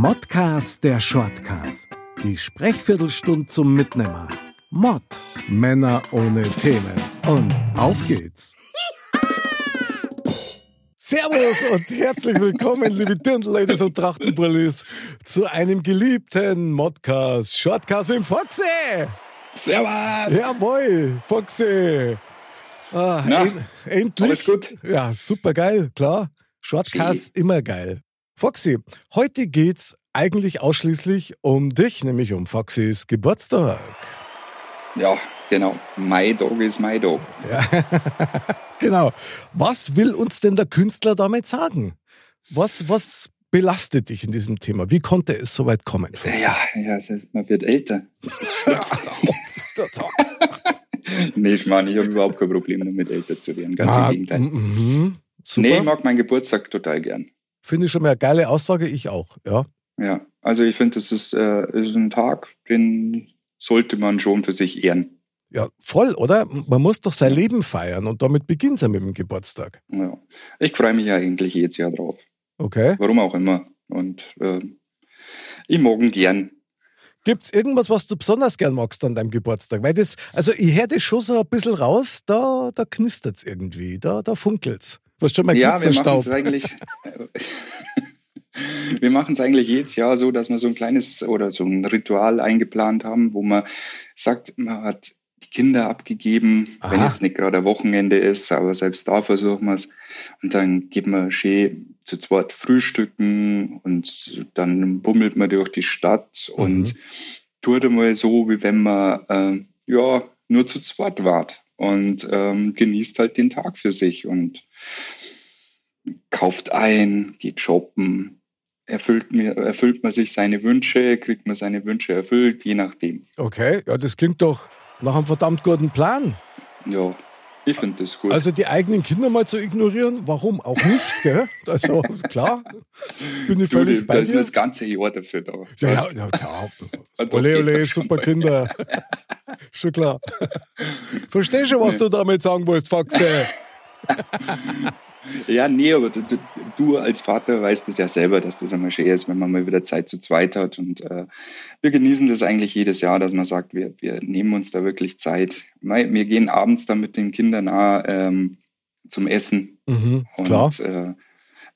Modcast der Shortcast. Die Sprechviertelstunde zum Mitnehmer. Mod. Männer ohne Themen. Und auf geht's. Servus und herzlich willkommen, liebe Dirndl-Ladies und Trachtenbrillis, zu einem geliebten Modcast, Shortcast mit dem Foxy. Servus! Jawohl, Foxy. Ah, Na, en endlich. alles gut? Ja, super geil, klar. Shortcast immer geil. Foxy, heute geht's eigentlich ausschließlich um dich, nämlich um Foxys Geburtstag. Ja, genau. My Dog is my Dog. Genau. Was will uns denn der Künstler damit sagen? Was, was belastet dich in diesem Thema? Wie konnte es so weit kommen? Foxy? Ja, ja, man wird älter. Das ist Schlimmste. nee, ich meine, ich habe überhaupt kein Problem damit, älter zu werden. Ganz Ah, im Gegenteil. mhm, super. Nee, ich mag meinen Geburtstag total gern. Finde ich schon mal eine geile Aussage, ich auch. Ja. Ja, also ich finde, das ist, äh, ist ein Tag, den sollte man schon für sich ehren. ja, voll, oder? Man muss doch sein Leben feiern und damit beginnt es ja mit dem Geburtstag. Ja. Ich freue mich ja eigentlich jedes Jahr drauf. Okay. Warum auch immer. Und äh, ich mag ihn gern. Gibt es irgendwas, was du besonders gern magst an deinem Geburtstag? Weil das, also ich höre das schon so ein bisschen raus, da, da knistert es irgendwie, da, da funkelt es. Hast schon mal Ja, wir machen es eigentlich. wir machen es eigentlich jedes Jahr so, dass wir so ein kleines oder so ein Ritual eingeplant haben, wo man sagt, man hat die Kinder abgegeben, wenn Aha. jetzt nicht gerade Wochenende ist, aber selbst da versuchen wir es. Und dann geht man schön zu zweit frühstücken und dann bummelt man durch die Stadt Mhm. und tut einmal so, wie wenn man äh, ja nur zu zweit wart und ähm, genießt halt den Tag für sich und kauft ein, geht shoppen, erfüllt, mir, erfüllt man sich seine Wünsche, kriegt man seine Wünsche erfüllt, je nachdem. Okay, ja, das klingt doch nach einem verdammt guten Plan. Ja, ich finde das gut. Also die eigenen Kinder mal zu ignorieren, warum auch nicht, gell? Also klar, bin ich du, völlig da bei ist dir. das ganze Jahr dafür da. Ja, ja, ja, klar. Ole, ole, super. Kinder. Schon klar. Versteh schon, was du damit sagen wolltest, Foxy. Ja, nee, aber du, du, du als Vater weißt es ja selber, dass das einmal schön ist, wenn man mal wieder Zeit zu zweit hat. Und äh, wir genießen das eigentlich jedes Jahr, dass man sagt, wir, wir nehmen uns da wirklich Zeit. Wir gehen abends dann mit den Kindern nah, ähm, zum Essen Mhm, und klar. äh,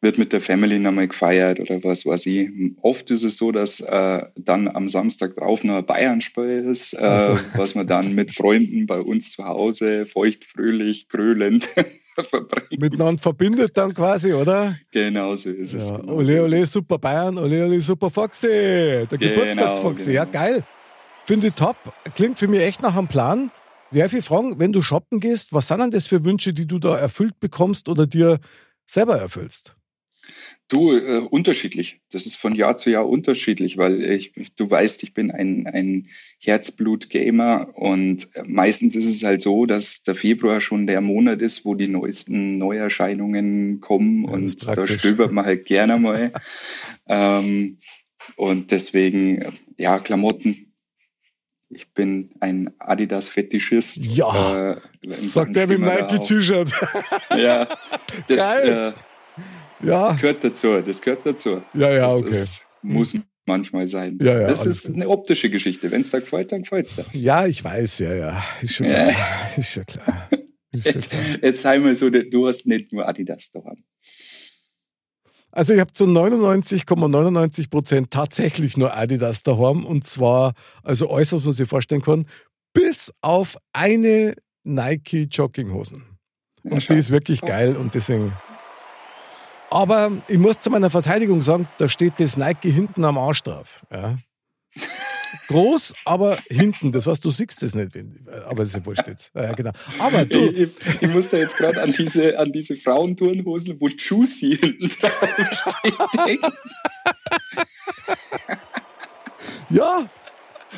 wird mit der Family nochmal gefeiert oder was weiß ich. Oft ist es so, dass äh, dann am Samstag drauf noch ein Bayern-Spiel ist, äh, Also. was man dann mit Freunden bei uns zu Hause feuchtfröhlich, grölend verbringt. Miteinander verbindet dann quasi, oder? Genau so ist es. Ja, genau ole, so ole, es. super Bayern, ole, ole, super Foxy. Der Genau, Geburtstagsfoxy. Ja, genau. geil. Finde ich top. Klingt für mich echt nach einem Plan. Darf ich fragen, wenn du shoppen gehst, was sind denn das für Wünsche, die du da erfüllt bekommst oder dir selber erfüllst? Du, äh, unterschiedlich. Das ist von Jahr zu Jahr unterschiedlich, weil ich, du weißt, ich bin ein, ein Herzblut-Gamer und meistens ist es halt so, dass der Februar schon der Monat ist, wo die neuesten Neuerscheinungen kommen Ja, und da stöbert man halt gerne mal. ähm, und deswegen, äh, ja, Klamotten. Ich bin ein Adidas-Fetischist. Ja, äh, Sagt er mit dem. Nike-T-Shirt. Ja, das Geil. Äh, ja, gehört dazu, das gehört dazu. ja, ja, das okay. Ist, muss manchmal sein. Ja, ja, das ist eine optische Geschichte. Wenn es da gefällt, dann gefällt es dir. Ja, ich weiß, ja, ja. Ist schon klar. Ist schon klar. Ist schon Jetzt, klar. jetzt sei mal so, du hast nicht nur Adidas da. Also ich habe zu 99,99 Prozent tatsächlich nur Adidas daheim und zwar, also alles, was man sich vorstellen kann, bis auf eine Nike Jogginghosen. Ja, Und schau. die ist wirklich geil und deswegen. Aber ich muss zu meiner Verteidigung sagen, da steht das Nike hinten am Arsch drauf. Ja. groß, aber hinten. Das heißt, du siehst es nicht. Aber ist ja wurscht jetzt. Ja, genau. Aber du. Ich, ich, ich muss da jetzt gerade an diese, an diese Frauenturnhosen, wo Juicy hinten drauf steht. ja,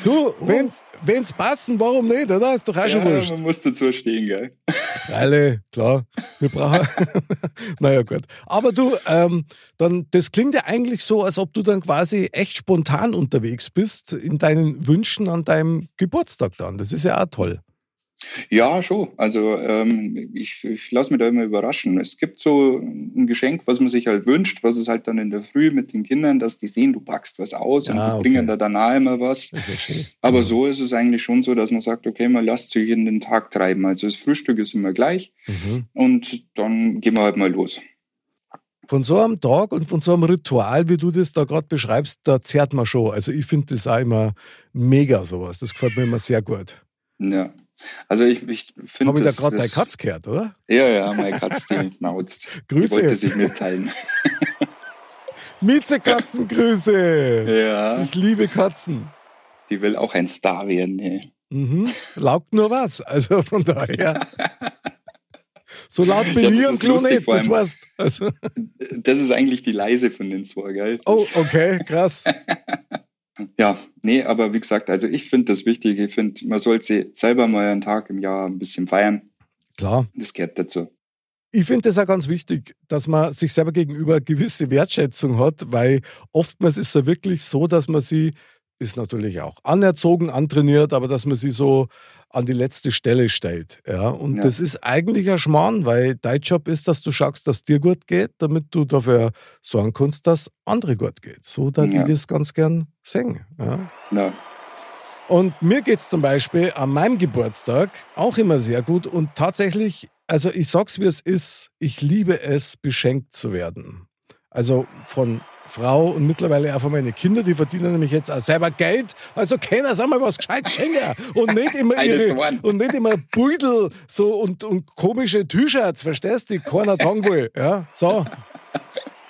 du, wenn's, wenn's passen, warum nicht, oder? Ist doch auch schon Ja, wurscht. man muss dazu stehen, gell? Alle, klar. Wir brauchen. naja, gut. Aber du, ähm, dann, das klingt ja eigentlich so, als ob du dann quasi echt spontan unterwegs bist in deinen Wünschen an deinem Geburtstag dann. Das ist ja auch toll. Ja, schon. Also ähm, ich, ich lasse mich da immer überraschen. Es gibt so ein Geschenk, was man sich halt wünscht, was es halt dann in der Früh mit den Kindern, dass die sehen, du packst was aus und Ja, die okay. bringen da danach immer was. Ist ja. Aber so ist es eigentlich schon so, dass man sagt, okay, man lasst sich in den Tag treiben. Also das Frühstück ist immer gleich Mhm. und dann gehen wir halt mal los. Von so einem Tag und von so einem Ritual, wie du das da gerade beschreibst, da zerrt man schon. Also ich finde das auch immer mega sowas. Das gefällt mir immer sehr gut. Ja. Also ich, ich finde Habe ich da gerade deine Katz gehört, oder? Ja, ja, meine Katze, die. Die Grüße. wollte sich mitteilen. Miezekatzengrüße. Ja, Ich liebe Katzen. die will auch ein Star werden. Hey. Mhm. Laugt nur was. Also von daher. So laut bin Ja, ich das am Klo nicht, das weißt also, Das ist eigentlich die leise von den zwei, gell? Oh, okay, krass. Ja, nee, aber wie gesagt, also ich finde das wichtig. Ich finde, man sollte selber mal einen Tag im Jahr ein bisschen feiern. Klar. Das gehört dazu. Ich finde das auch ganz wichtig, dass man sich selber gegenüber gewisse Wertschätzung hat, weil oftmals ist es ja wirklich so, dass man sie, ist natürlich auch anerzogen, antrainiert, aber dass man sie so an die letzte Stelle stellt. Ja? Und Ja. das ist eigentlich ein Schmarrn, weil dein Job ist, dass du schaust, dass dir gut geht, damit du dafür sorgen kannst, dass andere gut geht. So, da die Ja. das ganz gern singen. Ja? Ja, Und mir geht's zum Beispiel an meinem Geburtstag auch immer sehr gut. Und tatsächlich, also ich sag's wie es ist, ich liebe es, beschenkt zu werden. Also von Frau und mittlerweile auch von meinen Kindern, die verdienen nämlich jetzt auch selber Geld. Also keiner sag mal was gescheit schenken. Und nicht immer ihre, und nicht immer Beutel so und, und komische T-Shirts, verstehst du, die keiner tragen will. Ja, so.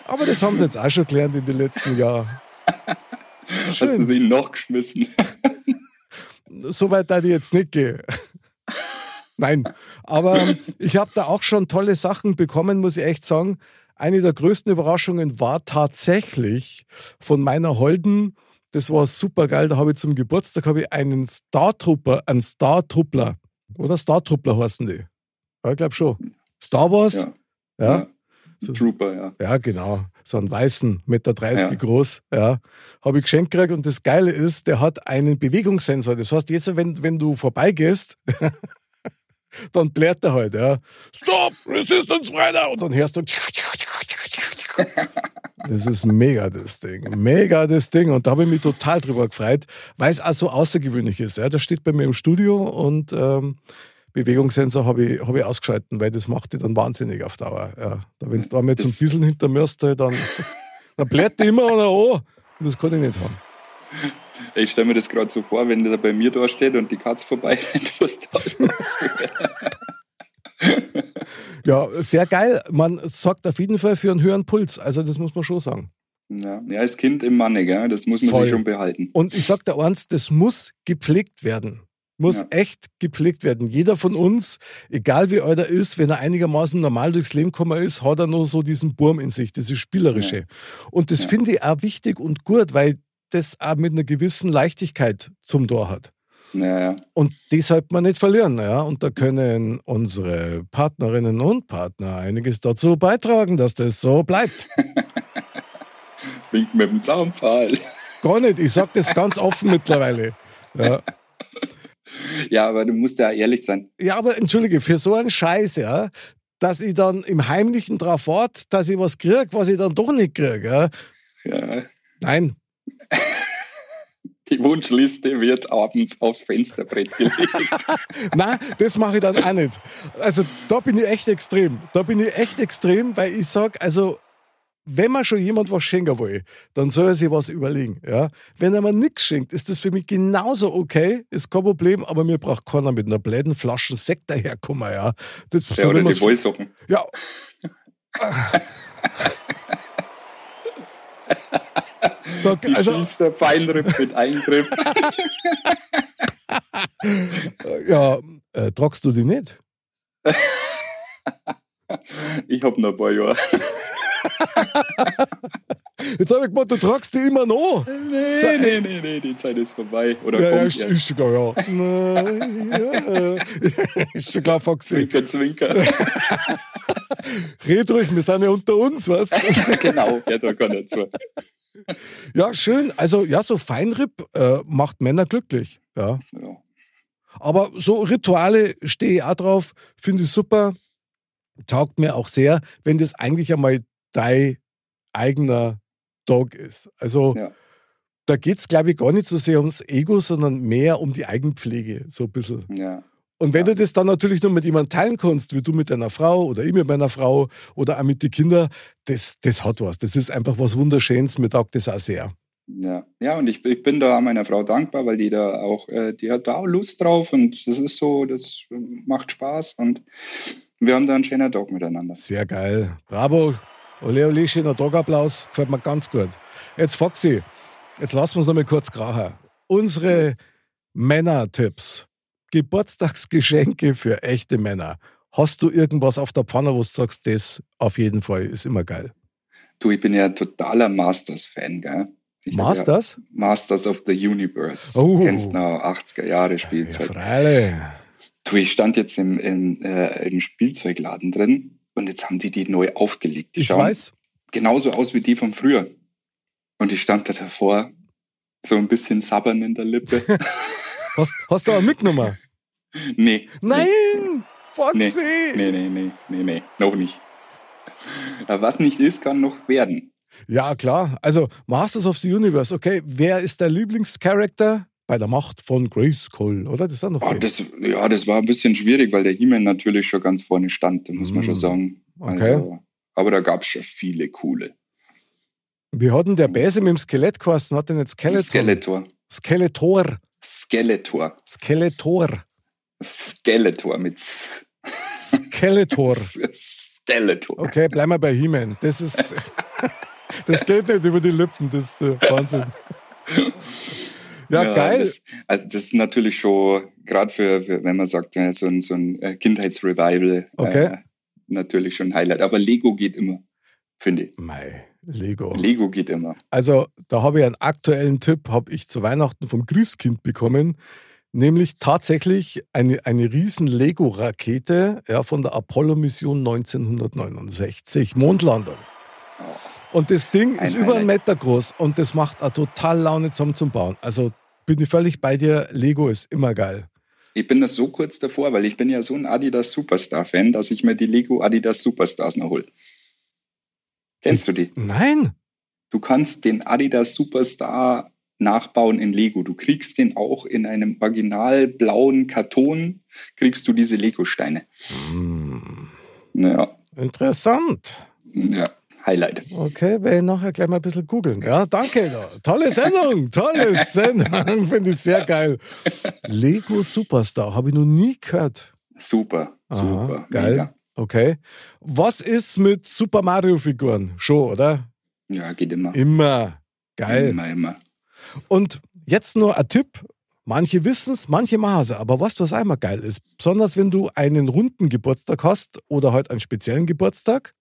Aber das haben sie jetzt auch schon gelernt in den letzten Jahren. Hast du sie noch geschmissen? so weit da ich jetzt nicht gehe. Nein, aber ich habe da auch schon tolle Sachen bekommen, muss ich echt sagen. Eine der größten Überraschungen war tatsächlich von meiner Holden. Das war super geil. Da habe ich zum Geburtstag habe ich einen Star Trooper, einen Star Truppler oder Star Truppler heißen die. Ja, ich glaube schon. Star Wars. Ja. Ja. Trooper, ja. Ja, genau. So einen weißen, Meter 30 Ja. groß. Ja. Habe ich geschenkt gekriegt und das Geile ist, der hat einen Bewegungssensor. Das heißt, jetzt, wenn, wenn du vorbeigehst, dann blärt er halt, ja. Stop! Resistance Freitag! Und dann hörst du. Das ist mega, das Ding. Mega, das Ding. Und da habe ich mich total drüber gefreut, weil es auch so außergewöhnlich ist. Ja. Das steht bei mir im Studio und ähm, Bewegungssensor habe ich, hab ich ausgeschalten, weil das macht dich dann wahnsinnig auf Dauer. Ja. Da, wenn du einmal zum Das- Bisschen hinter mir hast, dann, dann blärt die immer einer an. Und das kann ich nicht haben. Ich stelle mir das gerade so vor, wenn der bei mir da steht und die Katze vorbei rennt, was da Ja, sehr geil. Man sorgt auf jeden Fall für einen höheren Puls. Also, das muss man schon sagen. ja, ja, als Kind im Manne, gell? das muss man Voll. sich schon behalten. Und ich sag dir eins, das muss gepflegt werden. Muss Ja. echt gepflegt werden. Jeder von uns, egal wie alt er ist, wenn er einigermaßen normal durchs Leben gekommen ist, hat er noch so diesen Burm in sich, dieses Spielerische. Und das Ja. finde ich auch wichtig und gut, weil das auch mit einer gewissen Leichtigkeit zum Tor hat. Ja, ja. Und die sollte man nicht verlieren. Ja? Und da können unsere Partnerinnen und Partner einiges dazu beitragen, dass das so bleibt. Wink mit dem Zaunpfahl. Gar nicht. Ich sage das ganz offen mittlerweile. Ja. Ja, aber du musst ja ehrlich sein. ja, aber entschuldige, für so einen Scheiß, ja, dass ich dann im Heimlichen drauf warte, dass ich was kriege, was ich dann doch nicht kriege. Ja? Ja, Nein, die Wunschliste wird abends aufs Fensterbrett gelegt. Nein, das mache ich dann auch nicht. Also da bin ich echt extrem. Da bin ich echt extrem, weil ich sage, also wenn man schon jemand was schenken will, dann soll er sich was überlegen. Ja? Wenn er mir nichts schenkt, ist das für mich genauso okay, ist kein Problem, aber mir braucht keiner mit einer bläden Flasche Sekt daherkommen. Ja? Das, Ja, so oder die Wollsocken. Ja. Da, Die also, schießt der Feinripp mit Eingriff. ja, äh, tragst du die nicht? Ich hab noch ein paar Jahre. Jetzt habe ich gemeint, du tragst die immer noch. Nee, nee, nee, nee, die Zeit ist vorbei. Oder Ja, ja, kommt ist, erst. ist klar, ja. Ja. Ist schon klar, Foxy. Zwinker, zwinker. Red ruhig, wir sind ja unter uns, du? genau, ja, da kann er zu. Ja, schön. Also, ja, so Feinripp äh, macht Männer glücklich. Ja. Ja. Aber so Rituale stehe ich auch drauf, finde ich super. Taugt mir auch sehr, wenn das eigentlich einmal dein eigener Dog ist. Also, Ja. da geht es, glaube ich, gar nicht so sehr ums Ego, sondern mehr um die Eigenpflege, so ein bisschen. ja. Und wenn du das dann natürlich nur mit jemandem teilen kannst, wie du mit deiner Frau oder ich mit meiner Frau oder auch mit den Kindern, das, das hat was. Das ist einfach was Wunderschönes. Mir taugt das auch sehr. Ja, ja und ich, ich bin da meiner Frau dankbar, weil die da auch, äh, die hat da auch Lust drauf und das ist so, das macht Spaß und wir haben da einen schönen Tag miteinander. Sehr geil. Bravo. Ole, ole, schöner Tagapplaus. Gefällt mir ganz gut. Jetzt, Foxy, jetzt lassen wir uns noch mal kurz krachen. Unsere Männer-Tipps. Geburtstagsgeschenke für echte Männer. Hast du irgendwas auf der Pfanne, wo du sagst, das auf jeden Fall ist immer geil? Du, ich bin ja ein totaler Masters-Fan, gell? Ich Masters? Ja Masters of the Universe. Oh. Kennst noch 80er Jahre Ja, Spielzeug. freilich. Du, ich stand jetzt im, im, äh, im Spielzeugladen drin und jetzt haben die die neu aufgelegt. Die Ich weiß. genauso aus wie die von früher. Und ich stand da davor, so ein bisschen sabbern in der Lippe. Hast, hast du auch mitgenommen? nee. Nein! Foxy! Nee, nee, nee, nee, nee, noch nicht. Aber Was nicht ist, kann noch werden. Ja, klar. Also, Masters of the Universe, okay. Wer ist der Lieblingscharakter bei der Macht von Grayskull, oder? Das ist noch Oh, das, ja, das war ein bisschen schwierig, weil der He-Man natürlich schon ganz vorne stand, muss man Mm. schon sagen. Okay. Also, aber da gab es schon viele coole. Wie hat denn der Bäse mit dem Skelett geheißen? Hat der nicht Skeletor? Skeletor. Skeletor. Skeletor. Skeletor. Skeletor mit S. Skeletor. Skeletor. Okay, bleiben wir bei He-Man. Das ist. Das geht nicht über die Lippen, das ist Wahnsinn. Ja, geil. Das, also das ist natürlich schon, gerade für, für, wenn man sagt, ja, so ein, so ein äh, Kindheitsrevival, Okay. äh, natürlich schon ein Highlight. Aber Lego geht immer, finde ich. Mei, Lego. Lego geht immer. Also, da habe ich einen aktuellen Tipp, habe ich zu Weihnachten vom Grüßkind bekommen. Nämlich tatsächlich eine, eine riesen Lego-Rakete ja, von der Apollo-Mission 1969, Mondlandung. Und das Ding Ein ist über einen. Meter groß und das macht auch total Laune zusammen zum Bauen. Also bin ich völlig bei dir, Lego ist immer geil. Ich bin das so kurz davor, weil ich bin ja so ein Adidas Superstar-Fan, dass ich mir die Lego Adidas Superstars noch hol. Kennst du die? Nein, Du kannst den Adidas Superstar nachbauen in Lego. Du kriegst den auch in einem original blauen Karton, kriegst du diese Lego-Steine. Hm, Ja, interessant. ja, Highlight. Okay, werde ich nachher gleich mal ein bisschen googeln. Ja, danke. Da. Tolle Sendung, tolle Sendung. Finde ich sehr geil. Lego Superstar, habe ich noch nie gehört. Super, Aha, super. geil. Mega. Okay. Was ist mit Super Mario Figuren? Schon, oder? Ja, geht immer. Immer. Geil. Immer, immer. Und jetzt nur ein Tipp. Manche wissen es, manche machen es. Aber was, was einmal geil ist, besonders wenn du einen runden Geburtstag hast oder halt einen speziellen Geburtstag,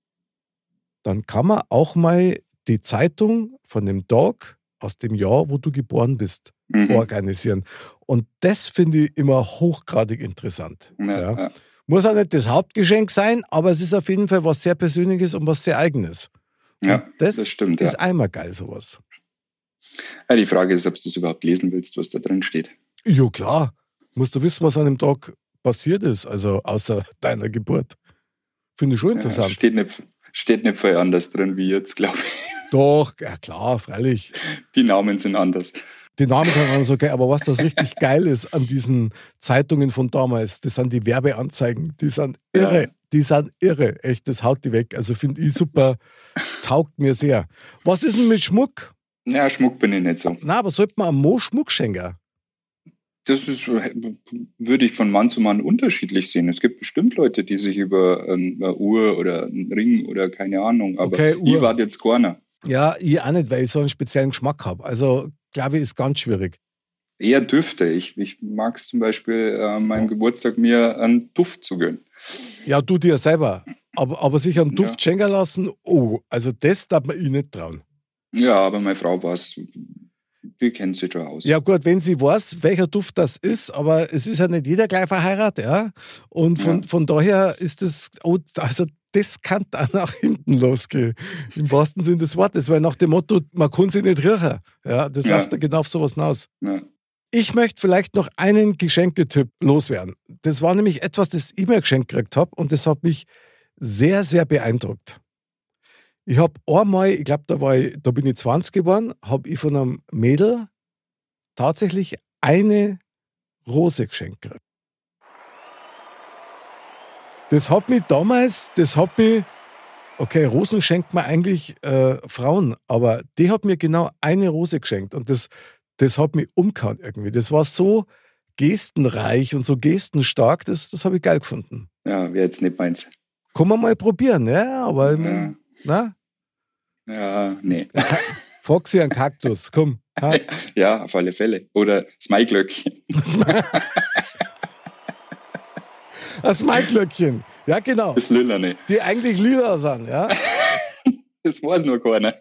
dann kann man auch mal die Zeitung von dem Tag aus dem Jahr, wo du geboren bist, Mhm. organisieren. Und das finde ich immer hochgradig interessant. Ja, Ja. ja. Muss auch nicht das Hauptgeschenk sein, aber es ist auf jeden Fall was sehr Persönliches und was sehr Eigenes. Ja, das, das stimmt, ist ja. einmal geil, sowas. ja. Die Frage ist, ob du es überhaupt lesen willst, was da drin steht. Ja, klar. Musst du wissen, was an dem Tag passiert ist, also außer deiner Geburt. Finde ich schon Ja, interessant. steht, nicht, steht nicht viel anders drin wie jetzt, glaube ich. Doch, ja klar, freilich. Die Namen sind anders. Die Namen sind alles okay, aber was das richtig geil ist an diesen Zeitungen von damals, das sind die Werbeanzeigen. Die sind irre. Ja. Die sind irre. Echt, das haut die weg. Also finde ich super. Taugt mir sehr. Was ist denn mit Schmuck? Ja, Schmuck bin ich nicht so. Na, aber sollte man am Mo Schmuck schenken? Das ist, würde ich von Mann zu Mann unterschiedlich sehen. Es gibt bestimmt Leute, die sich über ähm, eine Uhr oder einen Ring oder keine Ahnung, aber Okay, ich war jetzt keiner. Ja, ich auch nicht, weil ich so einen speziellen Geschmack habe. Also, glaube ich, ist ganz schwierig. Eher Düfte. Ich, ich mag es zum Beispiel äh, meinem Geburtstag mir einen Duft zu gönnen. Ja, du dir selber. Aber, aber sich einen Duft Ja. schenken lassen, oh, also das darf man ich nicht trauen. Ja, aber meine Frau war es. Die kennt sich schon aus. Ja gut, wenn sie weiß, welcher Duft das ist, aber es ist ja nicht jeder gleich verheiratet, ja. Und von, Ja. von daher ist das, oh, also das kann dann nach hinten losgehen, im wahrsten Sinne des Wortes, weil nach dem Motto, man kann sie nicht riechen. Ja, das Ja. läuft ja genau auf sowas hinaus. Ja. Ich möchte vielleicht noch einen Geschenketipp loswerden. Das war nämlich etwas, das ich mir geschenkt gekriegt habe und das hat mich sehr, sehr beeindruckt. Ich habe einmal, ich glaube, da, war ich, da bin ich 20 geworden, habe ich von einem Mädel tatsächlich eine Rose geschenkt gekriegt. Das hat mich damals, das hat mich, okay, Rosen schenkt man eigentlich äh, Frauen, aber die hat mir genau eine Rose geschenkt und das, das hat mich umgehauen irgendwie. Das war so gestenreich und so gestenstark, das, das habe ich geil gefunden. ja, wäre jetzt nicht meins. Kann man mal probieren, ja, aber Ja, na, ja nee. sie einen Kaktus, komm. Ha? Ja, auf alle Fälle. Oder das Maiglöckchen. Das Maiglöckchen, ja genau, Das Lillerne. die eigentlich lila sind, ja. Das weiß nur keiner.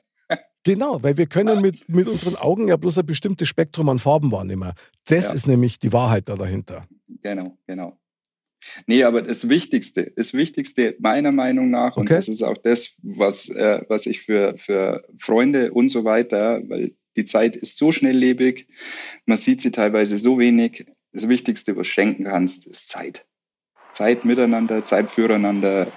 Genau, weil wir können mit, mit unseren Augen ja bloß ein bestimmtes Spektrum an Farben wahrnehmen. Das Ja. ist nämlich die Wahrheit da dahinter. Genau, genau. Nee, aber das Wichtigste, das Wichtigste meiner Meinung nach, und Okay. das ist auch das, was, äh, was ich für, für Freunde und so weiter, weil die Zeit ist so schnelllebig, man sieht sie teilweise so wenig. Das Wichtigste, was du schenken kannst, ist Zeit. Zeit miteinander, Zeit füreinander,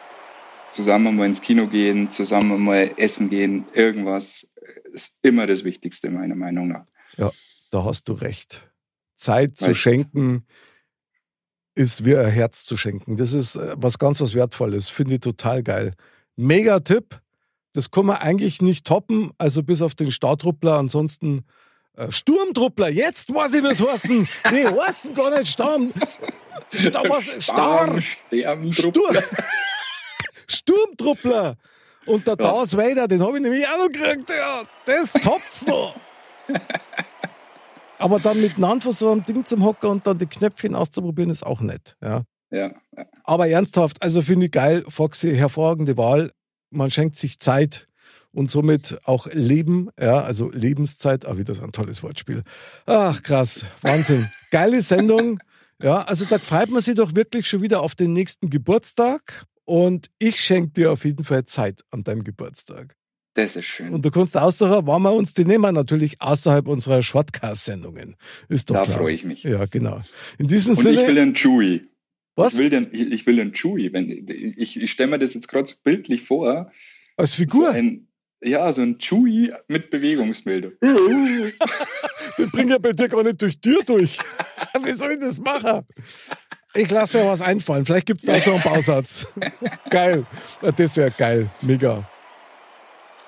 zusammen mal ins Kino gehen, zusammen mal essen gehen, irgendwas, ist immer das Wichtigste meiner Meinung nach. Da hast du recht. Zeit zu Weil- schenken ist wie ein Herz zu schenken. Das ist äh, was ganz was Wertvolles. Finde ich total geil. Mega Tipp. Das kann man eigentlich nicht toppen, also bis auf den Startruppler. Ansonsten äh, Sturmtruppler. Jetzt weiß ich, was heißen. Nee, heißen gar nicht Sturm. Star. Sterben, Sturm. Sturmtruppler. Und der Ja. Darth Vader, den habe ich nämlich auch noch gekriegt. Ja, das toppt's noch. Aber dann miteinander von so einem Ding zum Hocker und dann die Knöpfchen auszuprobieren, ist auch nett. Ja. Ja, ja. Aber ernsthaft, also finde ich geil, Foxy, hervorragende Wahl. Man schenkt sich Zeit und somit auch Leben, ja, also Lebenszeit, auch wieder so ein tolles Wortspiel. Ach, krass, Wahnsinn. Geile Sendung. Ja, also da freut man sich doch wirklich schon wieder auf den nächsten Geburtstag. Und ich schenke dir auf jeden Fall Zeit an deinem Geburtstag. Das ist schön. Und du kannst aussuchen, wann wir uns die nehmen, natürlich außerhalb unserer Shortcast-Sendungen. Ist doch da klar. freue ich mich. Ja, genau. In diesem Und Sinne. ich will einen Chewy. was? Ich will den, ich, ich will einen Chewy. Wenn, ich ich stelle mir das jetzt gerade so bildlich vor. Als So Figur. ein, ja, so ein Chewy mit Bewegungsmeldung. Den bringt ja bei dir gar nicht durch die Tür durch. Wie soll ich das machen? Ich lasse mir was einfallen. Vielleicht gibt es da so einen Bausatz. geil. Das wäre geil. Mega.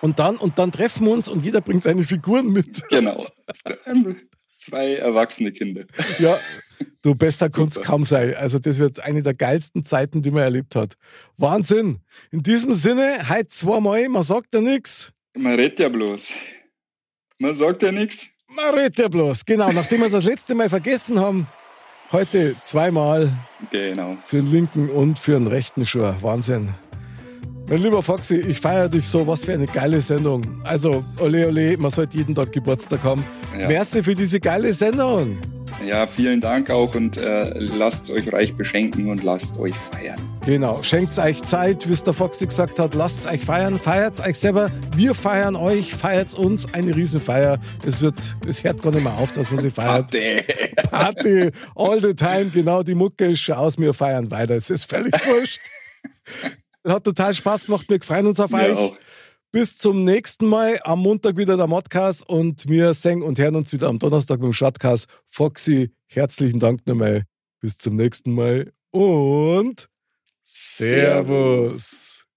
Und dann, und dann treffen wir uns und jeder bringt seine Figuren mit. Genau. Zwei erwachsene Kinder. Ja, du besser kannst kaum sein. Also das wird eine der geilsten Zeiten, die man erlebt hat. Wahnsinn. In diesem Sinne, heute zweimal, man sagt ja nichts. Man redet ja bloß. Man sagt ja nichts. Man redet ja bloß. Genau, nachdem wir das letzte Mal vergessen haben, heute zweimal Genau. für den linken und für den rechten Schuh. Wahnsinn. Mein lieber Foxy, ich feiere dich so. Was für eine geile Sendung. Also, ole, ole, man sollte jeden Tag Geburtstag haben. Ja. Merci für diese geile Sendung. Ja, vielen Dank auch und äh, lasst euch reich beschenken und lasst euch feiern. Genau, schenkt euch Zeit, wie es der Foxy gesagt hat. Lasst euch feiern, feiert euch selber. Wir feiern euch, feiert uns. Eine Riesenfeier. Es wird, es hört gar nicht mehr auf, dass man sie feiert. Ade. Party, all the time. Genau, die Mucke ist schon aus. Wir feiern weiter. Es ist völlig wurscht. Hat total Spaß gemacht. Wir freuen uns auf euch. auch. Bis zum nächsten Mal. Am Montag wieder der Modcast und wir singen und hören uns wieder am Donnerstag mit dem Shortcast. Foxy, herzlichen Dank nochmal. Bis zum nächsten Mal und Servus.